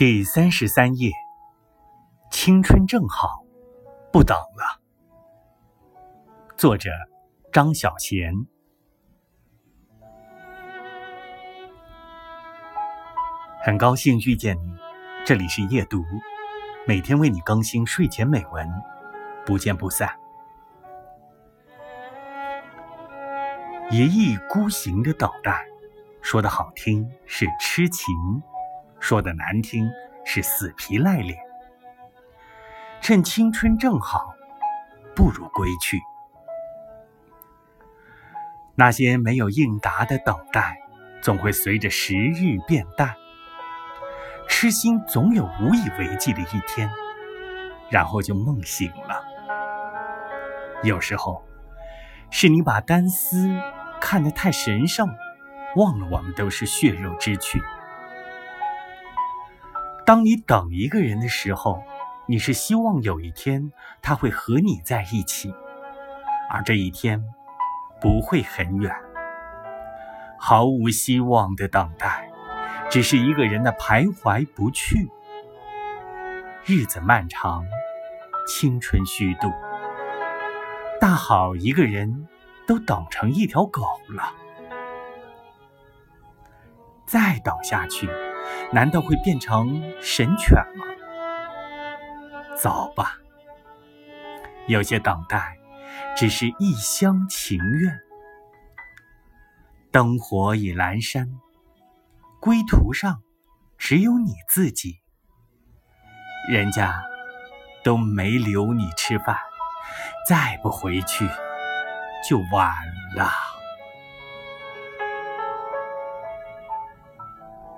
第三十三页，青春正好，不等了。作者：张小娴。很高兴遇见你，这里是夜读，每天为你更新睡前美文，不见不散。一意孤行的等待，说的好听是痴情。说的难听是死皮赖脸，趁青春正好，不如归去。那些没有应答的等待，总会随着时日变淡。痴心总有无以为继的一天，然后就梦醒了。有时候，是你把单丝看得太神圣，忘了我们都是血肉之躯。当你等一个人的时候，你是希望有一天他会和你在一起，而这一天不会很远。毫无希望的等待，只是一个人的徘徊不去。日子漫长，青春虚度，大好一个人都等成一条狗了，再等下去。难道会变成神犬吗？走吧，有些等待只是一厢情愿。灯火已阑珊，归途上只有你自己。人家都没留你吃饭，再不回去就晚了。